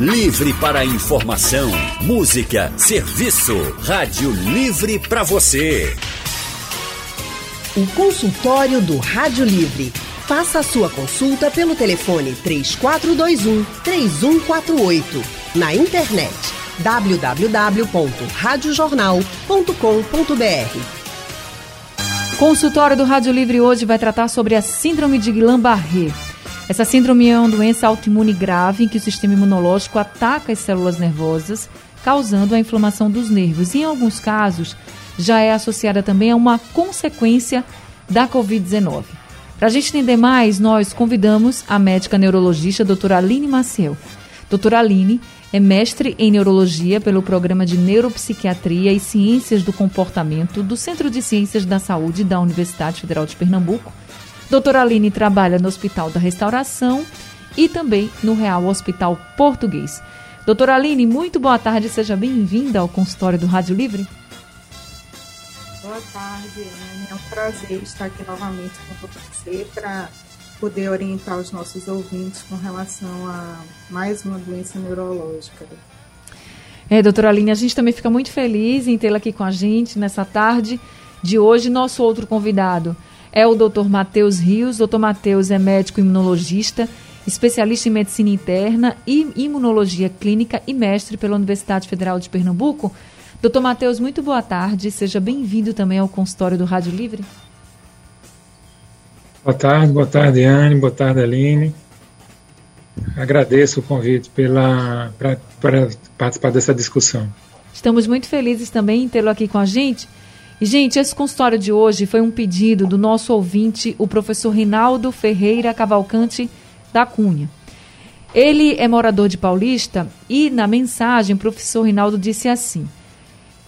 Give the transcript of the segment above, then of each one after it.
Livre para informação, música, serviço. Rádio Livre para você. O consultório do Rádio Livre. Faça a sua consulta pelo telefone 3421 3148. Na internet www.radiojornal.com.br. Consultório do Rádio Livre hoje vai tratar sobre a Síndrome de Guillain-Barré. Essa síndrome é uma doença autoimune grave em que o sistema imunológico ataca as células nervosas, causando a inflamação dos nervos. E, em alguns casos, já é associada também a uma consequência da Covid-19. Para a gente entender mais, nós convidamos a médica neurologista doutora Aline Maciel. Doutora Aline é mestre em neurologia pelo programa de neuropsiquiatria e ciências do comportamento do Centro de Ciências da Saúde da Universidade Federal de Pernambuco. Doutora Aline trabalha no Hospital da Restauração e também no Real Hospital Português. Doutora Aline, muito boa tarde, seja bem-vinda ao consultório do Rádio Livre. Boa tarde, Anne. É um prazer estar aqui novamente com você para poder orientar os nossos ouvintes com relação a mais uma doença neurológica. É, doutora Aline, a gente também fica muito feliz em tê-la aqui com a gente nessa tarde de hoje. Nosso outro convidado é o doutor Matheus Rios. Doutor Matheus é médico imunologista, especialista em medicina interna e imunologia clínica e mestre pela Universidade Federal de Pernambuco. Doutor Matheus, muito boa tarde. Seja bem-vindo também ao consultório do Rádio Livre. Boa tarde, boa tarde, Anne, boa tarde, Aline. Agradeço o convite pela para participar dessa discussão. Estamos muito felizes também em tê-lo aqui com a gente. E, gente, esse consultório de hoje foi um pedido do nosso ouvinte, o professor Rinaldo Ferreira Cavalcante da Cunha. Ele é morador de Paulista e, na mensagem, o professor Rinaldo disse assim: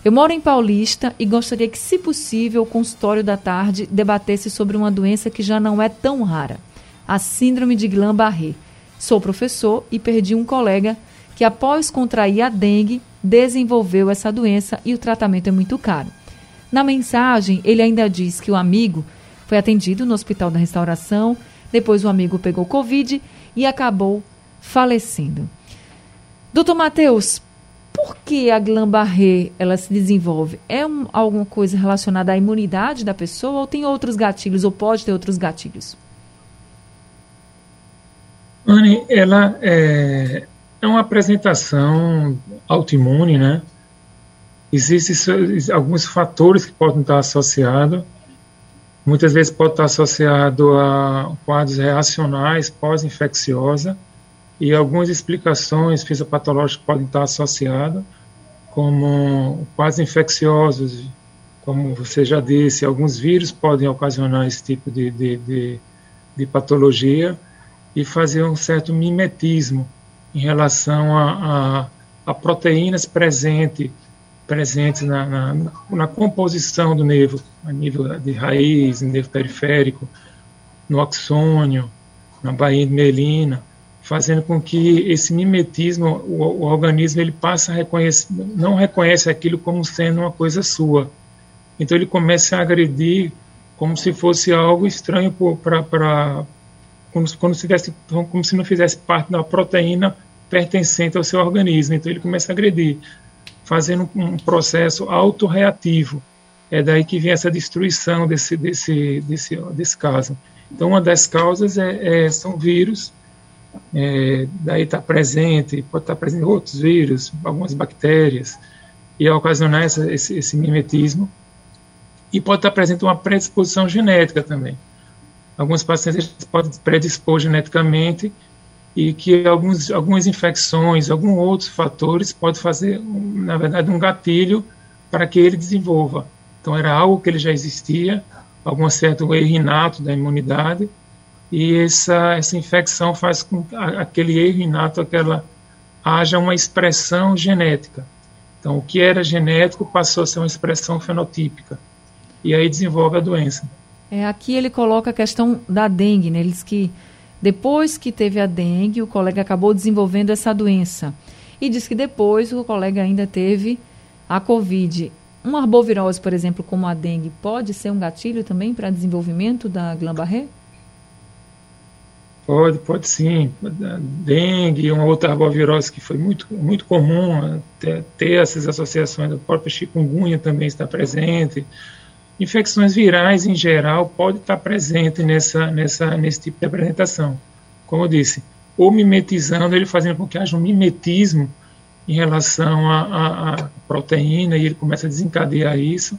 eu moro em Paulista e gostaria que, se possível, o consultório da tarde debatesse sobre uma doença que já não é tão rara, a síndrome de Guillain-Barré. Sou professor e perdi um colega que, após contrair a dengue, desenvolveu essa doença e o tratamento é muito caro. Na mensagem, ele ainda diz que o amigo foi atendido no Hospital da Restauração, depois o amigo pegou Covid e acabou falecendo. Doutor Matheus, por que a Guillain-Barré ela se desenvolve? É um, alguma coisa relacionada à imunidade da pessoa ou tem outros gatilhos ou pode ter outros gatilhos? Anne, ela é, é uma apresentação autoimune, né? Existem alguns fatores que podem estar associados. Muitas vezes pode estar associado a quadros reacionais pós-infecciosa e algumas explicações fisiopatológicas podem estar associadas, como quase infecciosos, como você já disse, alguns vírus podem ocasionar esse tipo de, de, de, de patologia e fazer um certo mimetismo em relação a, a, a proteínas presente, presentes na, na, na, composição do nervo, a nível de raiz, nervo periférico, no axônio, na baía de melina fazendo com que esse mimetismo, o, o organismo ele passa a reconhecer, não reconhece aquilo como sendo uma coisa sua. Então ele começa a agredir como se fosse algo estranho para como, como, se tivesse, como se não fizesse parte da proteína pertencente ao seu organismo. Então ele começa a agredir, fazendo um processo autorreativo. É daí que vem essa destruição desse, desse, desse, desse caso. Então, uma das causas é, é são vírus é, daí está presente, pode estar tá presente outros vírus, algumas bactérias, e ocasionar essa, esse, esse, mimetismo. E pode estar tá presente uma predisposição genética também. Alguns pacientes podem predispor geneticamente e que alguns, algumas infecções, alguns outros fatores podem fazer, na verdade, um gatilho para que ele desenvolva. Então, era algo que ele já existia, algum certo erro inato da imunidade, e essa, essa infecção faz com que aquele erro inato, aquela haja uma expressão genética. Então, o que era genético passou a ser uma expressão fenotípica. E aí desenvolve a doença. É, aqui ele coloca a questão da dengue, né? Ele diz que depois que teve a dengue, o colega acabou desenvolvendo essa doença. E diz que depois o colega ainda teve a Covid. Uma arbovirose, por exemplo, como a dengue, pode ser um gatilho também para desenvolvimento da Guillain-Barré? Pode, pode sim. Dengue, uma outra arbovirose que foi muito, muito comum ter, ter essas associações, a própria chikungunya também está presente. Infecções virais em geral pode estar presente nessa, nessa, nesse tipo de apresentação. Como eu disse, ou mimetizando, ele fazendo com que haja um mimetismo em relação à proteína e ele começa a desencadear isso,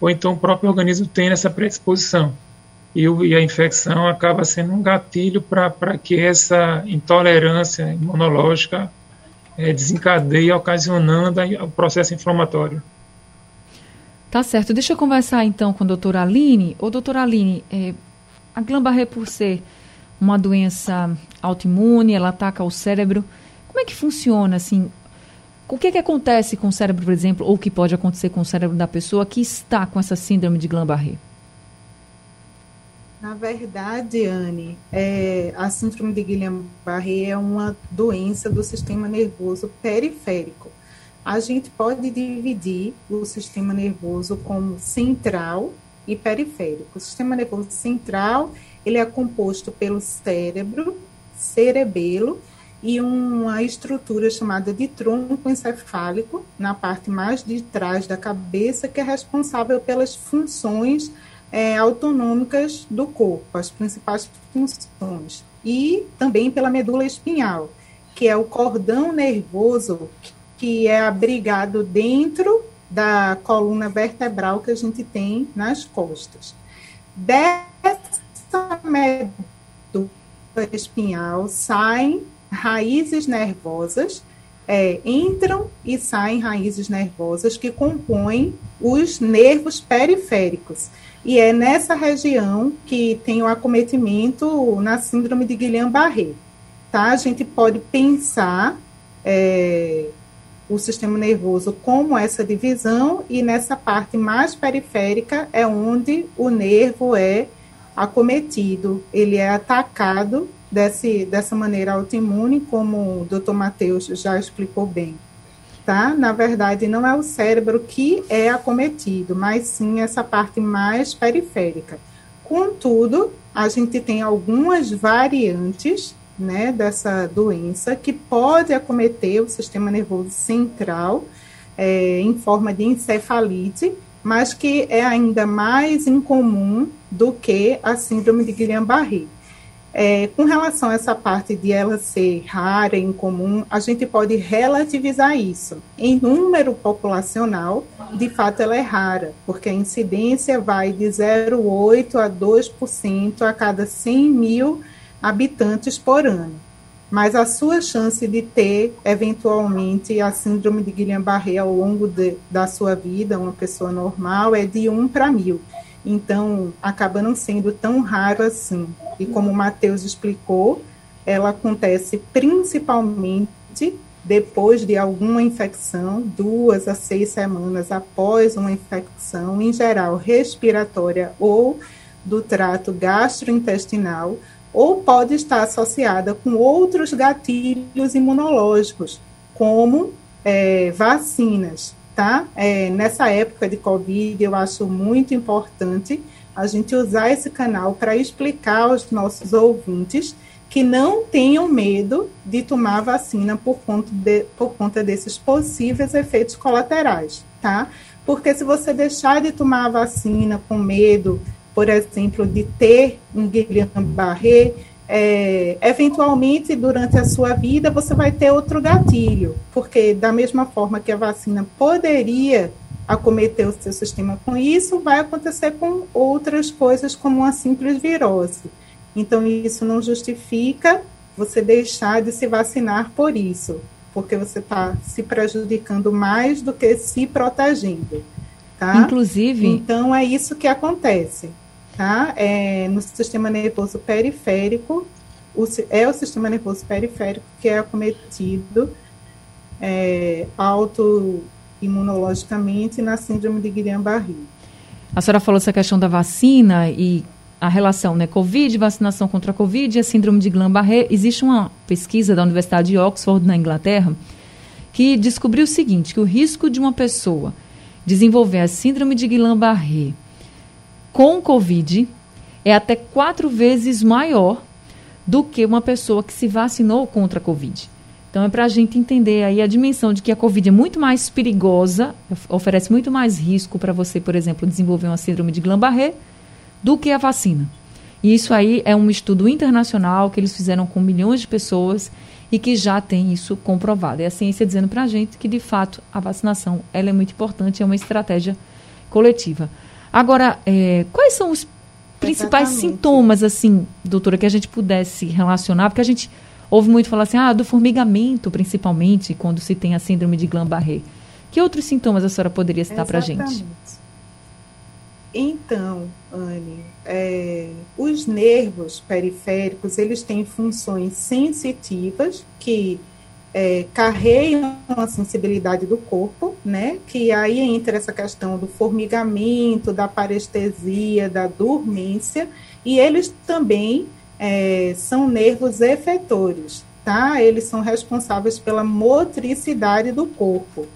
ou então o próprio organismo tem essa predisposição e, e a infecção acaba sendo um gatilho para que essa intolerância imunológica é, desencadeie, ocasionando o processo inflamatório. Tá certo. Deixa eu conversar então com a doutora Aline. Ô, doutora Aline, é, a Guillain-Barré, por ser uma doença autoimune, ela ataca o cérebro, como é que funciona, assim, o que, que acontece com o cérebro, por exemplo, ou que pode acontecer com o cérebro da pessoa que está com essa síndrome de Guillain-Barré? Na verdade, Anne, é, a síndrome de Guillain-Barré é uma doença do sistema nervoso periférico. A gente pode dividir o sistema nervoso como central e periférico. O sistema nervoso central, ele é composto pelo cérebro, cerebelo e uma estrutura chamada de tronco encefálico na parte mais de trás da cabeça, que é responsável pelas funções é, autonômicas do corpo, as principais funções, e também pela medula espinhal, que é o cordão nervoso que é abrigado dentro da coluna vertebral que a gente tem nas costas. Dessa medula espinhal saem raízes nervosas, é, entram e saem raízes nervosas que compõem os nervos periféricos. E é nessa região que tem o acometimento na síndrome de Guillain-Barré. Tá? A gente pode pensar é, o sistema nervoso como essa divisão, e nessa parte mais periférica é onde o nervo é acometido, ele é atacado desse, dessa maneira autoimune, como o doutor Matheus já explicou bem tá? Na verdade, não é o cérebro que é acometido, mas sim essa parte mais periférica. Contudo, a gente tem algumas variantes né, dessa doença que pode acometer o sistema nervoso central é, em forma de encefalite, mas que é ainda mais incomum do que a síndrome de Guillain-Barré. É, com relação a essa parte de ela ser rara e incomum, a gente pode relativizar isso. Em número populacional, de fato ela é rara, porque a incidência vai de 0,8% a 2% a cada 100 mil habitantes por ano. Mas a sua chance de ter, eventualmente, a síndrome de Guillain-Barré ao longo de, da sua vida, uma pessoa normal, é de 1 para mil. Então, acaba não sendo tão raro assim. E como o Matheus explicou, ela acontece principalmente depois de alguma infecção, duas a seis semanas após uma infecção, em geral respiratória ou do trato gastrointestinal, ou pode estar associada com outros gatilhos imunológicos, como é, vacinas, tá? É, nessa época de Covid, eu acho muito importante a gente usar esse canal para explicar aos nossos ouvintes que não tenham medo de tomar vacina por conta, de, por conta desses possíveis efeitos colaterais, tá? Porque se você deixar de tomar a vacina com medo, por exemplo, de ter um Guillain-Barré, é, eventualmente durante a sua vida você vai ter outro gatilho, porque da mesma forma que a vacina poderia acometer o seu sistema com isso, vai acontecer com outras coisas, como uma simples virose. Então, isso não justifica você deixar de se vacinar por isso, porque você está se prejudicando mais do que se protegendo. Tá? Inclusive. Então, é isso que acontece. Tá? É, no sistema nervoso periférico, o, é o sistema nervoso periférico que é acometido é, auto imunologicamente na síndrome de Guillain-Barré. A senhora falou essa questão da vacina e a relação, né? Covid, vacinação contra a Covid e a síndrome de Guillain-Barré. Existe uma pesquisa da Universidade de Oxford, na Inglaterra, que descobriu o seguinte, que o risco de uma pessoa desenvolver a síndrome de Guillain-Barré com Covid é até quatro vezes maior do que uma pessoa que se vacinou contra a Covid. Então é para a gente entender aí a dimensão de que a Covid é muito mais perigosa, oferece muito mais risco para você, por exemplo, desenvolver uma síndrome de Guillain-Barré do que a vacina. E isso aí é um estudo internacional que eles fizeram com milhões de pessoas e que já tem isso comprovado. É a ciência dizendo para a gente que, de fato, a vacinação ela é muito importante, é uma estratégia coletiva. Agora, é, quais são os principais Exatamente. sintomas, assim, doutora, que a gente pudesse relacionar? Porque a gente ouve muito falar assim, ah, do formigamento, principalmente, quando se tem a síndrome de Guillain-Barré. Que outros sintomas a senhora poderia citar para a gente? Então, Anne, é, os nervos periféricos, eles têm funções sensitivas que é, carregam a sensibilidade do corpo, né? Que aí entra essa questão do formigamento, da parestesia, da dormência, e eles também é, são nervos efetores, tá? Eles são responsáveis pela motricidade do corpo.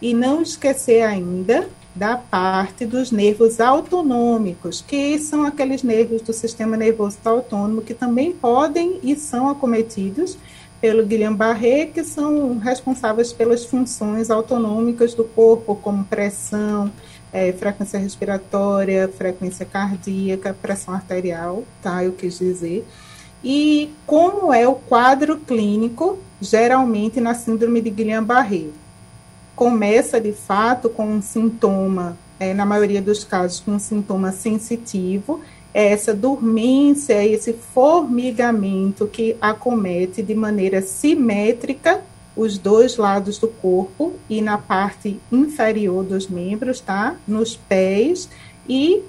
E não esquecer ainda da parte dos nervos autonômicos, que são aqueles nervos do sistema nervoso autônomo que também podem e são acometidos pelo Guillain-Barré, que são responsáveis pelas funções autonômicas do corpo, como pressão, é, frequência respiratória, frequência cardíaca, pressão arterial, tá? Eu quis dizer. E como é o quadro clínico, geralmente na síndrome de Guillain-Barré? começa de fato com um sintoma, é, na maioria dos casos, com um sintoma sensitivo, essa dormência, esse formigamento que acomete de maneira simétrica os dois lados do corpo e na parte inferior dos membros, tá? Nos pés e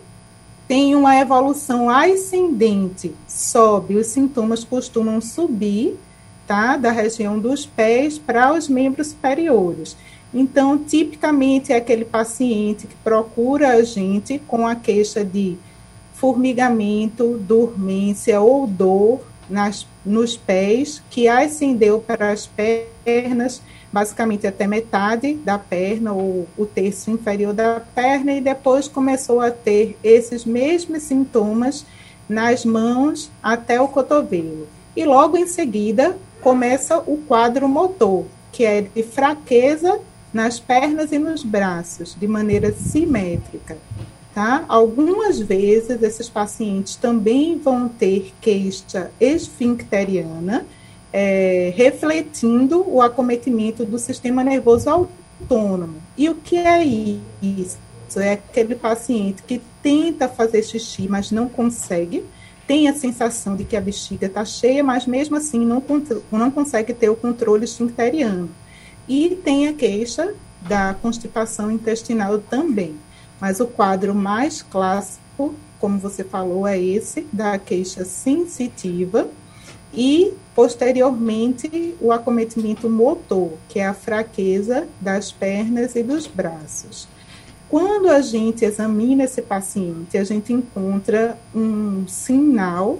tem uma evolução ascendente, sobe, os sintomas costumam subir, tá? Da região dos pés para os membros superiores. Então, tipicamente é aquele paciente que procura a gente com a queixa de formigamento, dormência ou dor nas, nos pés, que ascendeu para as pernas, basicamente até metade da perna, ou o terço inferior da perna, e depois começou a ter esses mesmos sintomas nas mãos até o cotovelo. E logo em seguida começa o quadro motor, que é de fraqueza nas pernas e nos braços, de maneira simétrica. Tá? Algumas vezes esses pacientes também vão ter queixa esfincteriana, é, refletindo o acometimento do sistema nervoso autônomo. E o que é isso? É aquele paciente que tenta fazer xixi, mas não consegue, tem a sensação de que a bexiga está cheia, mas mesmo assim não, não consegue ter o controle esfincteriano. E tem a queixa da constipação intestinal também. Mas o quadro mais clássico, como você falou, é esse da queixa sensitiva e posteriormente o acometimento motor, que é a fraqueza das pernas e dos braços. Quando a gente examina esse paciente, a gente encontra um sinal,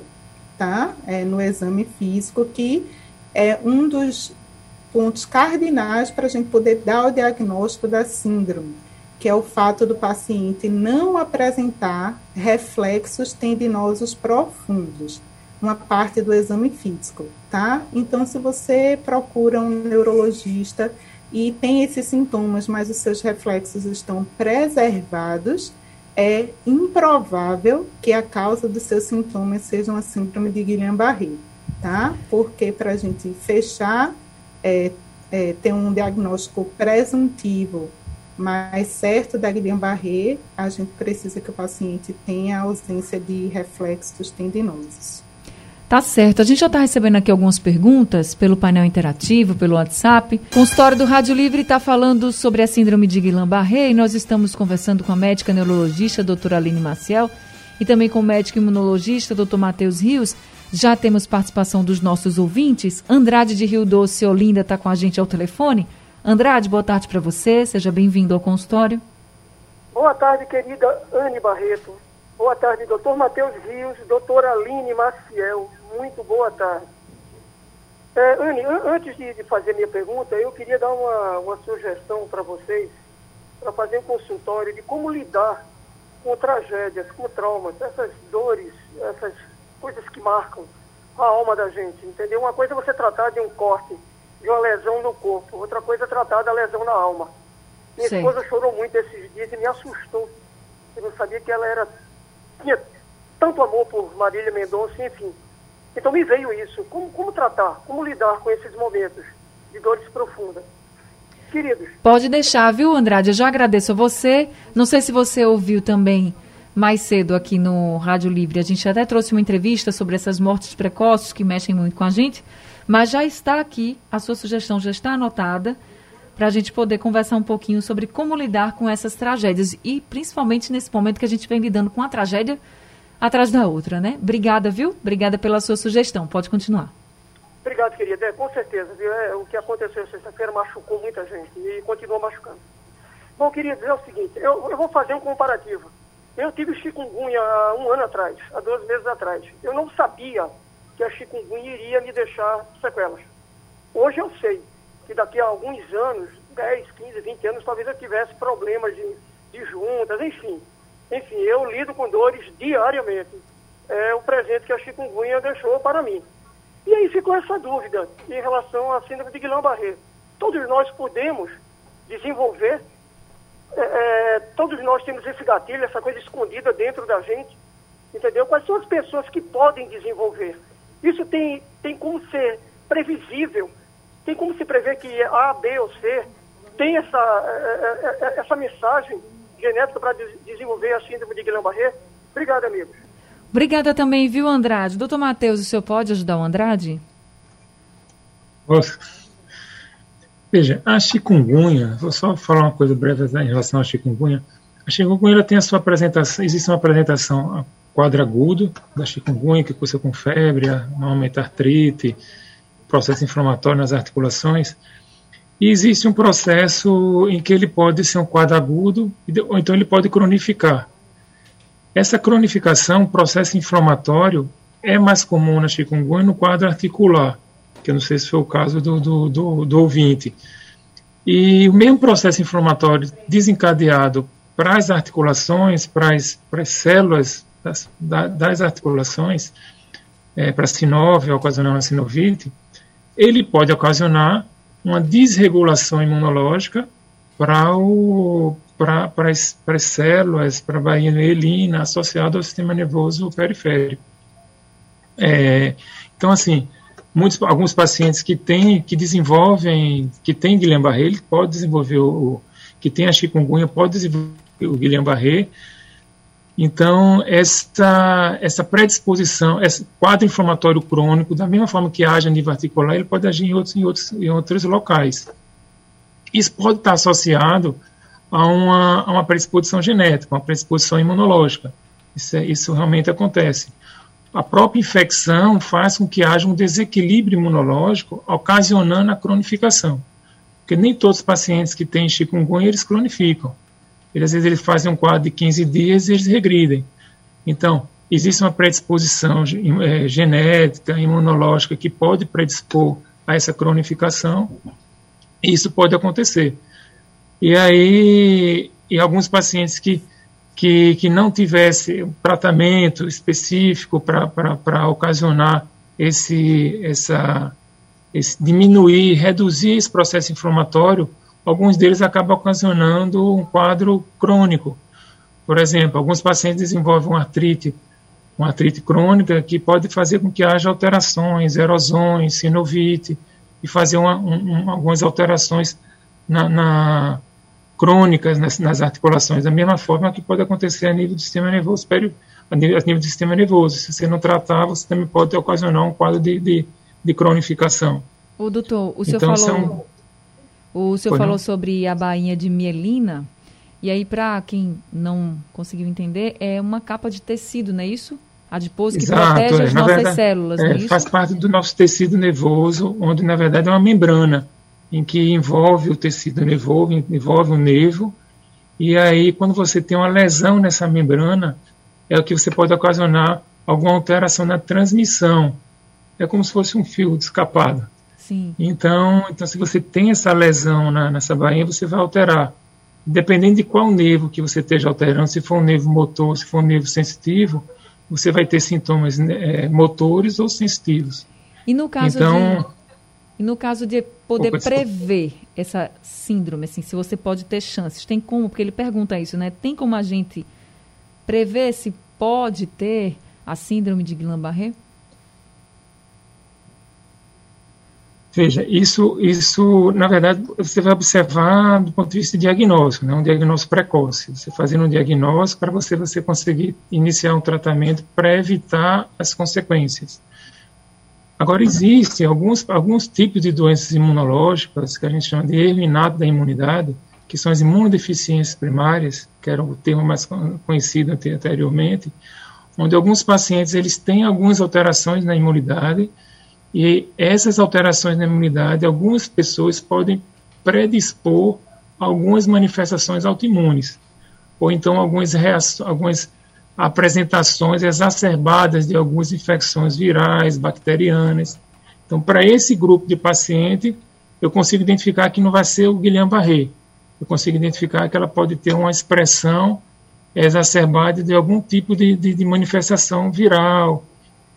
tá, é, no exame físico que é um dos pontos cardinais para a gente poder dar o diagnóstico da síndrome, que é o fato do paciente não apresentar reflexos tendinosos profundos, uma parte do exame físico, tá? Então, se você procura um neurologista e tem esses sintomas, mas os seus reflexos estão preservados, é improvável que a causa dos seus sintomas seja uma síndrome de Guillain-Barré, tá? Porque para a gente fechar é, é, ter um diagnóstico presuntivo mais certo da Guillain-Barré, a gente precisa que o paciente tenha ausência de reflexos tendinosos. Tá certo. A gente já está recebendo aqui algumas perguntas pelo painel interativo, pelo WhatsApp. O consultório do Rádio Livre está falando sobre a síndrome de Guillain-Barré e nós estamos conversando com a médica neurologista, doutora Aline Maciel, e também com o médico imunologista, doutor Matheus Rios. Já temos participação dos nossos ouvintes. Andrade de Rio Doce, Olinda, está com a gente ao telefone. Andrade, boa tarde para você. Seja bem-vindo ao consultório. Boa tarde, querida Anne Barreto. Boa tarde, doutor Matheus Rios, doutora Aline Maciel. Muito boa tarde. É, Anne, antes de, de, fazer minha pergunta, eu queria dar uma, uma sugestão para vocês, para fazer um consultório de como lidar com tragédias, com traumas, essas dores, essas coisas que marcam a alma da gente, entendeu? Uma coisa é você tratar de um corte, de uma lesão no corpo, outra coisa é tratar da lesão na alma. Minha Sei. esposa chorou muito esses dias e me assustou. Eu não sabia que ela era tinha tanto amor por Marília Mendonça, enfim. Então me veio isso. Como, como tratar, como lidar com esses momentos de dores profundas? Queridos, Pode deixar, viu, Andrade? Eu já agradeço a você. Não sei se você ouviu também mais cedo aqui no Rádio Livre. A gente até trouxe uma entrevista sobre essas mortes precoces que mexem muito com a gente, mas já está aqui, a sua sugestão já está anotada para a gente poder conversar um pouquinho sobre como lidar com essas tragédias e principalmente nesse momento que a gente vem lidando com a tragédia atrás da outra, né? Obrigada, viu? Obrigada pela sua sugestão. Pode continuar. Obrigado, querida. É, com certeza, viu? É, o que aconteceu sexta-feira machucou muita gente e continua machucando. Bom, queria dizer o seguinte, eu, eu vou fazer um comparativo. Eu tive chikungunya há um ano atrás, há dois meses atrás. Eu não sabia que a chikungunya iria me deixar sequelas. Hoje eu sei que daqui a alguns anos, 10, 15, 20 anos, talvez eu tivesse problemas de, de juntas, enfim. Enfim, eu lido com dores diariamente. É o presente que a chikungunya deixou para mim. E aí ficou essa dúvida em relação à síndrome de Guillain-Barré. Todos nós podemos desenvolver, é, é, todos nós temos esse gatilho, essa coisa escondida dentro da gente, entendeu? Quais são as pessoas que podem desenvolver? Isso tem, tem como ser previsível, tem como se prever que A, B ou C tem essa, é, é, é, essa mensagem genética para des desenvolver a síndrome de Guillain-Barré? Obrigado, amigos. Obrigada também, viu, Andrade? Doutor Matheus, o senhor pode ajudar o Andrade? Nossa. Veja, a chikungunya, vou só falar uma coisa breve em relação à chikungunya. A chikungunya ela tem a sua apresentação, existe uma apresentação quadro agudo da chikungunya, que cursa com febre, normalmente artrite, processo inflamatório nas articulações. E existe um processo em que ele pode ser um quadro agudo, ou então ele pode cronificar. Essa cronificação, processo inflamatório, é mais comum na chikungunya no quadro articular, que eu não sei se foi o caso do, do, do, do ouvinte. E o mesmo processo inflamatório desencadeado para as articulações, para as, para as células das, das articulações, é, para sinóvia, ocasionando a sinovite, ele pode ocasionar uma desregulação imunológica para o para, para, as, células, para a baía mielina associada ao sistema nervoso periférico. É, então, assim, muitos, alguns pacientes que têm, que desenvolvem, que têm Guillain-Barré, pode desenvolver o, que tem a chikungunya, pode desenvolver o Guillain-Barré. Então, essa, essa predisposição, esse quadro inflamatório crônico, da mesma forma que age a nível articular, ele pode agir em outros, em outros, em outros locais. Isso pode estar associado a uma, a uma predisposição genética, uma predisposição imunológica. Isso, é, isso realmente acontece. A própria infecção faz com que haja um desequilíbrio imunológico, ocasionando a cronificação. Porque nem todos os pacientes que têm chikungunya, eles cronificam. Eles, às vezes eles fazem um quadro de 15 dias e eles regridem. Então, existe uma predisposição é, genética, imunológica, que pode predispor a essa cronificação, e isso pode acontecer. E aí, em alguns pacientes que, que, que não tivesse um tratamento específico para ocasionar esse, essa, esse diminuir, reduzir esse processo inflamatório, alguns deles acabam ocasionando um quadro crônico. Por exemplo, alguns pacientes desenvolvem uma artrite, uma artrite crônica que pode fazer com que haja alterações, erosões, sinovite, e fazer uma, um, algumas alterações na, na crônicas nas, nas, articulações, da mesma forma que pode acontecer a nível do sistema nervoso, a nível, a nível do sistema nervoso. Se você não tratar, você também pode ocasionar um quadro de, de, de cronificação. O doutor, o senhor então, falou, são... o senhor falou sobre a bainha de mielina, e aí para quem não conseguiu entender, é uma capa de tecido, não é isso? Adiposo que Exato, protege é. as na nossas verdade, células, é, não é isso? Faz parte do nosso tecido nervoso, onde na verdade é uma membrana em que envolve o tecido nervoso, envolve o nervo, e aí quando você tem uma lesão nessa membrana, é o que você pode ocasionar alguma alteração na transmissão. É como se fosse um fio escapado. Sim. Então, então, se você tem essa lesão na, nessa bainha, você vai alterar. Dependendo de qual nervo que você esteja alterando, se for um nervo motor, se for um nervo sensitivo, você vai ter sintomas é, motores ou sensitivos. E no caso então, de, e no caso de poder opa, prever essa síndrome, assim, se você pode ter chances, tem como? Porque ele pergunta isso, né? Tem como a gente prever se pode ter a síndrome de Guillain-Barré? Veja, isso, isso, na verdade, você vai observar do ponto de vista diagnóstico, né, um diagnóstico precoce. Você fazendo um diagnóstico para você, você conseguir iniciar um tratamento para evitar as consequências. Agora, existem alguns, alguns tipos de doenças imunológicas que a gente chama de erro inato da imunidade, que são as imunodeficiências primárias, que era o termo mais conhecido anteriormente, onde alguns pacientes eles têm algumas alterações na imunidade, e essas alterações na imunidade, algumas pessoas podem predispor algumas manifestações autoimunes, ou então algumas, algumas apresentações exacerbadas de algumas infecções virais, bacterianas. Então, para esse grupo de paciente, eu consigo identificar que não vai ser o Guillain-Barré. Eu consigo identificar que ela pode ter uma expressão exacerbada de algum tipo de, de, de manifestação viral.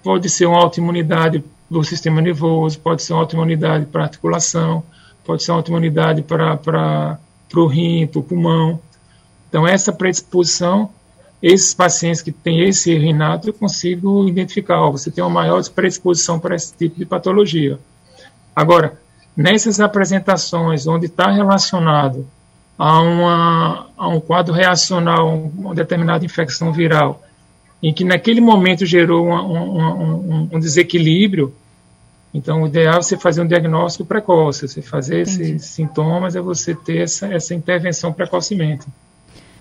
Pode ser uma autoimunidade do sistema nervoso, pode ser uma autoimunidade para articulação, pode ser uma autoimunidade para, o rim, para o pulmão. Então, essa predisposição, esses pacientes que têm esse erro eu consigo identificar, ó, você tem uma maior predisposição para esse tipo de patologia. Agora, nessas apresentações onde está relacionado a, uma, a um quadro reacional, uma determinada infecção viral, em que naquele momento gerou uma, um, um, desequilíbrio. Então, o ideal é você fazer um diagnóstico precoce, você fazer Entendi. esses sintomas, é você ter essa, essa intervenção precocemente.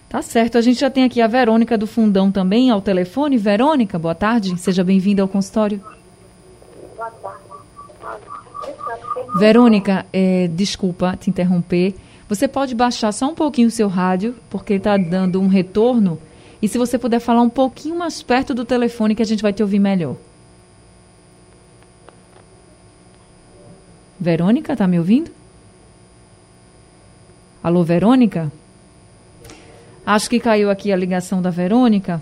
Tá certo. A gente já tem aqui a Verônica do Fundão também ao telefone. Verônica, boa tarde. Seja bem-vinda ao consultório. Boa tarde. Verônica, é, desculpa te interromper. Você pode baixar só um pouquinho o seu rádio, porque está dando um retorno e se você puder falar um pouquinho mais perto do telefone que a gente vai te ouvir melhor. Verônica, está me ouvindo? Alô, Verônica? Acho que caiu aqui a ligação da Verônica.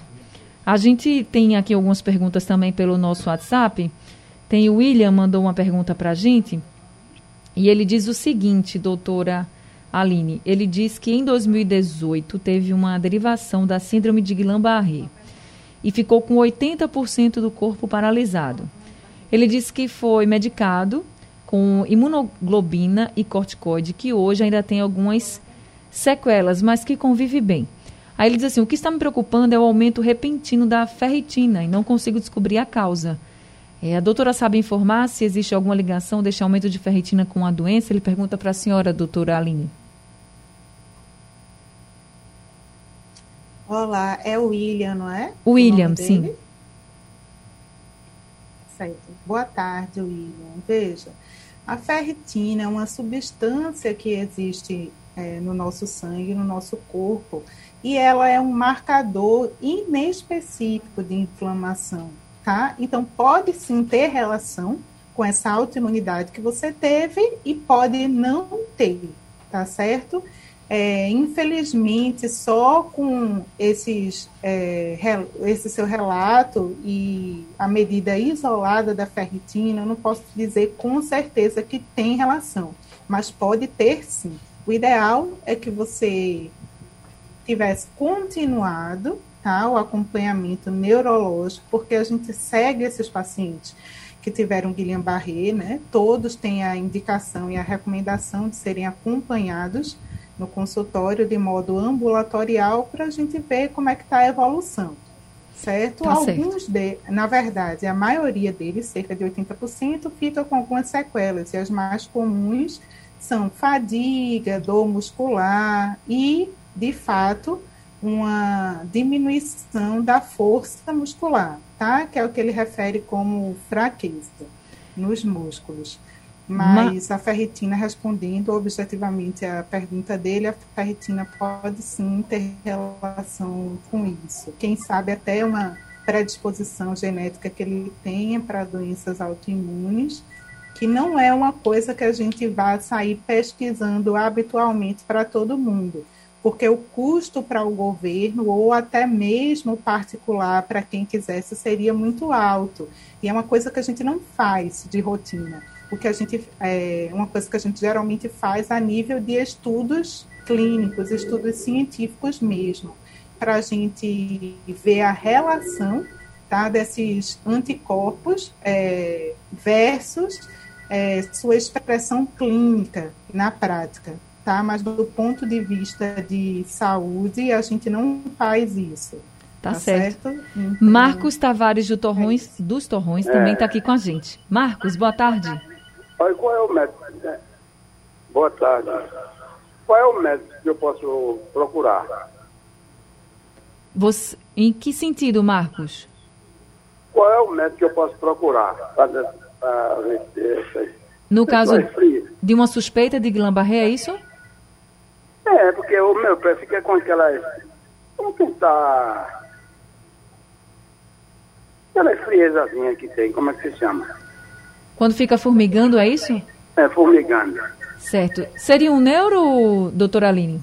A gente tem aqui algumas perguntas também pelo nosso WhatsApp. Tem o William mandou uma pergunta para a gente. E ele diz o seguinte, doutora Aline, ele diz que em 2018 teve uma derivação da síndrome de Guillain-Barré e ficou com 80% do corpo paralisado. Ele disse que foi medicado com imunoglobina e corticoide, que hoje ainda tem algumas sequelas, mas que convive bem. Aí ele diz assim: o que está me preocupando é o aumento repentino da ferritina e não consigo descobrir a causa. É, a doutora sabe informar se existe alguma ligação deste aumento de ferritina com a doença? Ele pergunta para a senhora, doutora Aline. Olá, é o William, não é? William, sim. Certo. Boa tarde, William. Veja, a ferritina é uma substância que existe é, no nosso sangue, no nosso corpo, e ela é um marcador inespecífico de inflamação, tá? Então, pode sim ter relação com essa autoimunidade que você teve e pode não ter, tá certo? É, infelizmente, só com esses, é, esse seu relato e a medida isolada da ferritina, eu não posso dizer com certeza que tem relação, mas pode ter sim. O ideal é que você tivesse continuado tá, o acompanhamento neurológico, porque a gente segue esses pacientes que tiveram Guillain-Barré, né? Todos têm a indicação e a recomendação de serem acompanhados no consultório de modo ambulatorial para a gente ver como é que está a evolução. Certo? Tá Alguns, certo. de, na verdade, a maioria deles, cerca de 80%, ficam com algumas sequelas, e as mais comuns são fadiga, dor muscular e, de fato, uma diminuição da força muscular, tá? Que é o que ele refere como fraqueza nos músculos. Mas a ferritina, respondendo objetivamente à pergunta dele, a ferritina pode sim ter relação com isso. Quem sabe até uma predisposição genética que ele tenha para doenças autoimunes, que não é uma coisa que a gente vai sair pesquisando habitualmente para todo mundo. porque o custo para o governo ou até mesmo particular para quem quisesse seria muito alto. E é uma coisa que a gente não faz de rotina. O que a gente é uma coisa que a gente geralmente faz a nível de estudos clínicos, estudos científicos mesmo, para a gente ver a relação tá, desses anticorpos é, versus é, sua expressão clínica na prática tá? Mas do ponto de vista de saúde, a gente não faz isso. Tá, tá certo. certo? Então, Marcos Tavares do Torrões, é dos Torrões, também está aqui com a gente. Marcos, boa tarde. Oi, qual é o médico? Né? Boa tarde. Qual é o médico que eu posso procurar? Você, em que sentido, Marcos? Qual é o médico que eu posso procurar para ver No caso de uma suspeita de Guillain-Barré, é isso? É, porque o meu pé fica com aquela. Vamos tentar. Aquela friezazinha que tem, como é que se chama? Quando fica formigando, é isso? É, formigando. Certo. Seria um neuro, doutora Aline?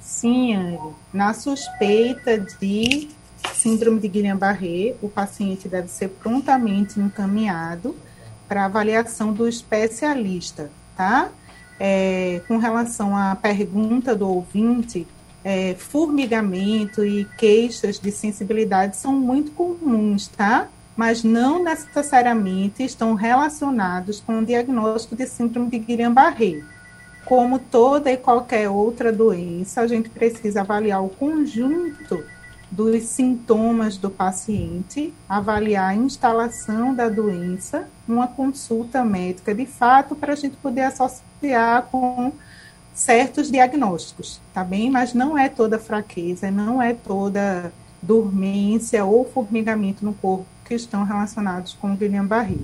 Sim, Anne. Na suspeita de síndrome de Guillain-Barré, o paciente deve ser prontamente encaminhado para avaliação do especialista, tá? é, com relação à pergunta do ouvinte, é, formigamento e queixas de sensibilidade são muito comuns, tá? Mas não necessariamente estão relacionados com o diagnóstico de síndrome de Guillain-Barré. Como toda e qualquer outra doença, a gente precisa avaliar o conjunto dos sintomas do paciente, avaliar a instalação da doença, uma consulta médica de fato, para a gente poder associar com certos diagnósticos, tá bem? Mas não é toda fraqueza, não é toda dormência ou formigamento no corpo que estão relacionados com o Guillain-Barré,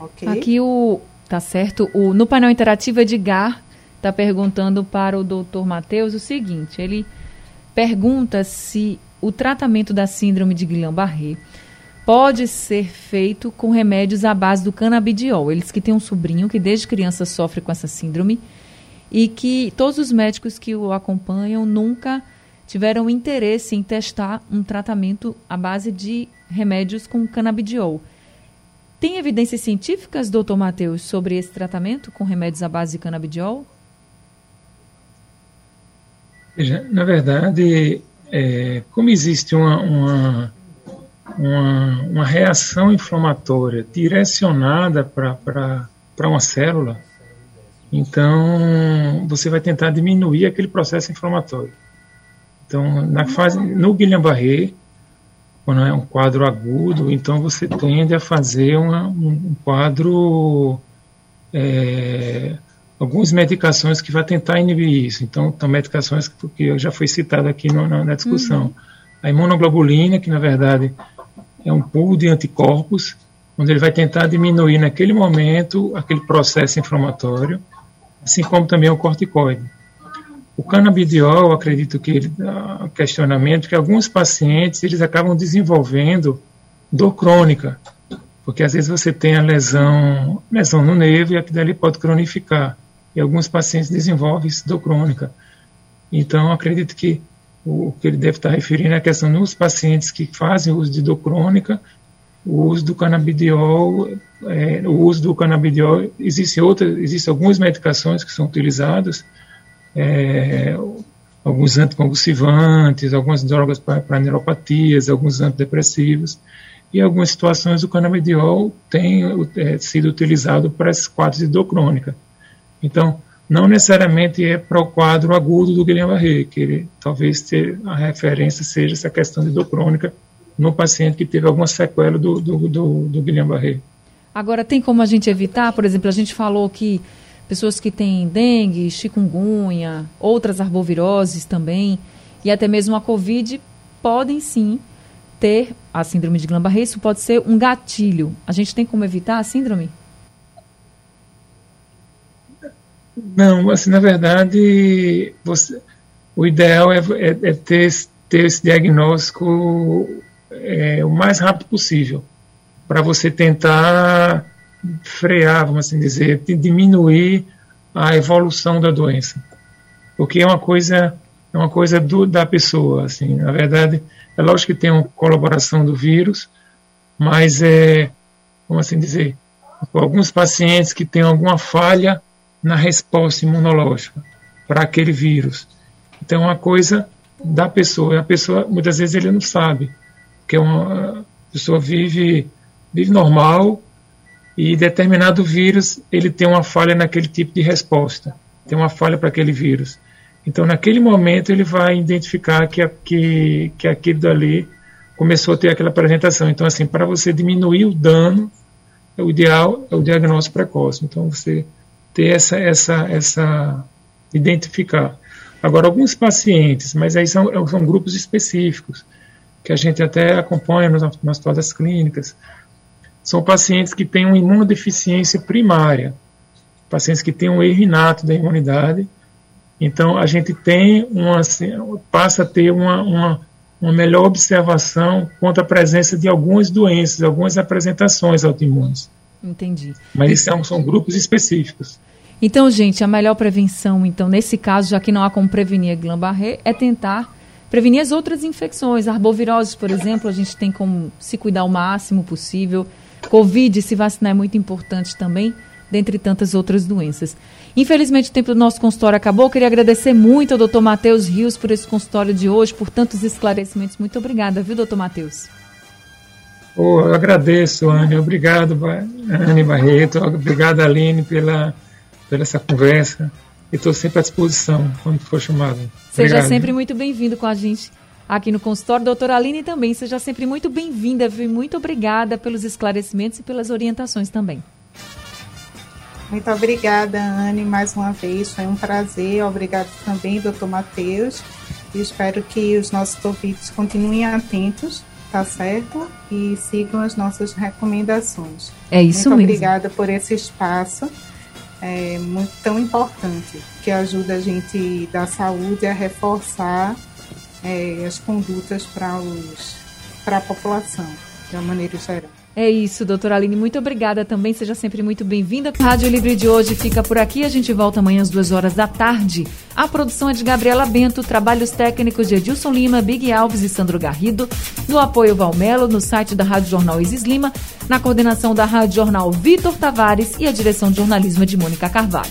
ok? Aqui o, tá certo, o, no painel interativo Edgar está perguntando para o doutor Matheus o seguinte, ele pergunta se o tratamento da síndrome de Guillain-Barré pode ser feito com remédios à base do canabidiol. Eles que têm um sobrinho que desde criança sofre com essa síndrome e que todos os médicos que o acompanham nunca tiveram interesse em testar um tratamento à base de remédios com canabidiol. Tem evidências científicas, doutor Matheus, sobre esse tratamento com remédios à base de canabidiol? Na verdade, é, como existe uma, uma, uma, uma reação inflamatória direcionada para uma célula, então você vai tentar diminuir aquele processo inflamatório. Então, na fase, no Guillain-Barré, quando é um quadro agudo, então você tende a fazer uma, um quadro é, algumas medicações que vai tentar inibir isso. Então, são medicações que já foi citado aqui no, na, na, discussão. Uhum. A imunoglobulina, que na verdade é um pool de anticorpos, onde ele vai tentar diminuir naquele momento aquele processo inflamatório, assim como também o corticoide. O canabidiol, acredito que ele dá questionamento que alguns pacientes eles acabam desenvolvendo dor crônica, porque às vezes você tem a lesão, lesão no nervo e aquilo ali pode cronificar e alguns pacientes desenvolvem dor crônica. Então, acredito que o que ele deve estar referindo é a questão nos pacientes que fazem uso de dor crônica, o uso do canabidiol, é, o uso do canabidiol, existem outras, existem algumas medicações que são utilizadas, é, alguns anticonvulsivantes, algumas drogas para neuropatias, alguns antidepressivos, e em algumas situações o canabidiol tem é, sido utilizado para esses quadros de dor crônica. Então, não necessariamente é para o quadro agudo do Guillain-Barré, que ele, talvez ter, a referência seja essa questão de dor crônica no paciente que teve alguma sequela do, do, do, do Guillain-Barré. Agora, tem como a gente evitar? Por exemplo, a gente falou que pessoas que têm dengue, chikungunya, outras arboviroses também, e até mesmo a Covid, podem sim ter a síndrome de Guillain-Barré. Isso pode ser um gatilho. A gente tem como evitar a síndrome? Não, assim, na verdade, você, o ideal é, é, é ter, ter esse diagnóstico é, o mais rápido possível, para você tentar frear, vamos assim dizer, diminuir a evolução da doença. porque é uma coisa é uma coisa do, da pessoa, assim, na verdade, é lógico que tem uma colaboração do vírus, mas é, como assim dizer, alguns pacientes que têm alguma falha na resposta imunológica para aquele vírus. Então, é uma coisa da pessoa, a pessoa, muitas vezes ele não sabe, que é uma a pessoa vive, vive normal e determinado vírus, ele tem uma falha naquele tipo de resposta, tem uma falha para aquele vírus. Então, naquele momento, ele vai identificar que, que, que aquilo dali começou a ter aquela apresentação. Então, assim, para você diminuir o dano, o ideal é o diagnóstico precoce. Então, você ter essa, essa, essa identificar. Agora, alguns pacientes, mas aí são, são grupos específicos, que a gente até acompanha nas, nas todas clínicas, são pacientes que têm uma imunodeficiência primária, pacientes que têm um erro inato da imunidade, então, a gente tem uma, assim, passa a ter uma, uma, uma melhor observação quanto à presença de algumas doenças, algumas apresentações autoimunes. Entendi. Mas são, são grupos específicos. Então, gente, a melhor prevenção, então, nesse caso, já que não há como prevenir a Guillain-Barré, é tentar prevenir as outras infecções. Arboviroses, por exemplo, a gente tem como se cuidar o máximo possível. Covid, se vacinar é muito importante também, dentre tantas outras doenças. Infelizmente, o tempo do nosso consultório acabou. Eu queria agradecer muito ao doutor Matheus Rios por esse consultório de hoje, por tantos esclarecimentos. Muito obrigada, viu, doutor Matheus? Oh, eu agradeço, Anne. Obrigado, Anne Barreto. Obrigado, Aline, pela, pela essa conversa. E estou sempre à disposição quando for chamado. Seja Obrigado. sempre muito bem-vindo com a gente aqui no consultório. Doutora Aline também, seja sempre muito bem-vinda. Muito obrigada pelos esclarecimentos e pelas orientações também. Muito obrigada, Anne, mais uma vez. Foi um prazer. Obrigado também, doutor Matheus. E espero que os nossos ouvintes continuem atentos, tá certo? E sigam as nossas recomendações. É isso muito mesmo. obrigada por esse espaço é, muito tão importante, que ajuda a gente da saúde a reforçar é, as condutas para a população, de uma maneira geral. É isso, doutora Aline. Muito obrigada também. Seja sempre muito bem-vinda. Rádio Livre de hoje fica por aqui. A gente volta amanhã às duas horas da tarde. A produção é de Gabriela Bento, trabalhos técnicos de Edilson Lima, Big Alves e Sandro Garrido. No apoio Valmelo, no site da Rádio Jornal Isis Lima, na coordenação da Rádio Jornal Vitor Tavares e a direção de jornalismo de Mônica Carvalho.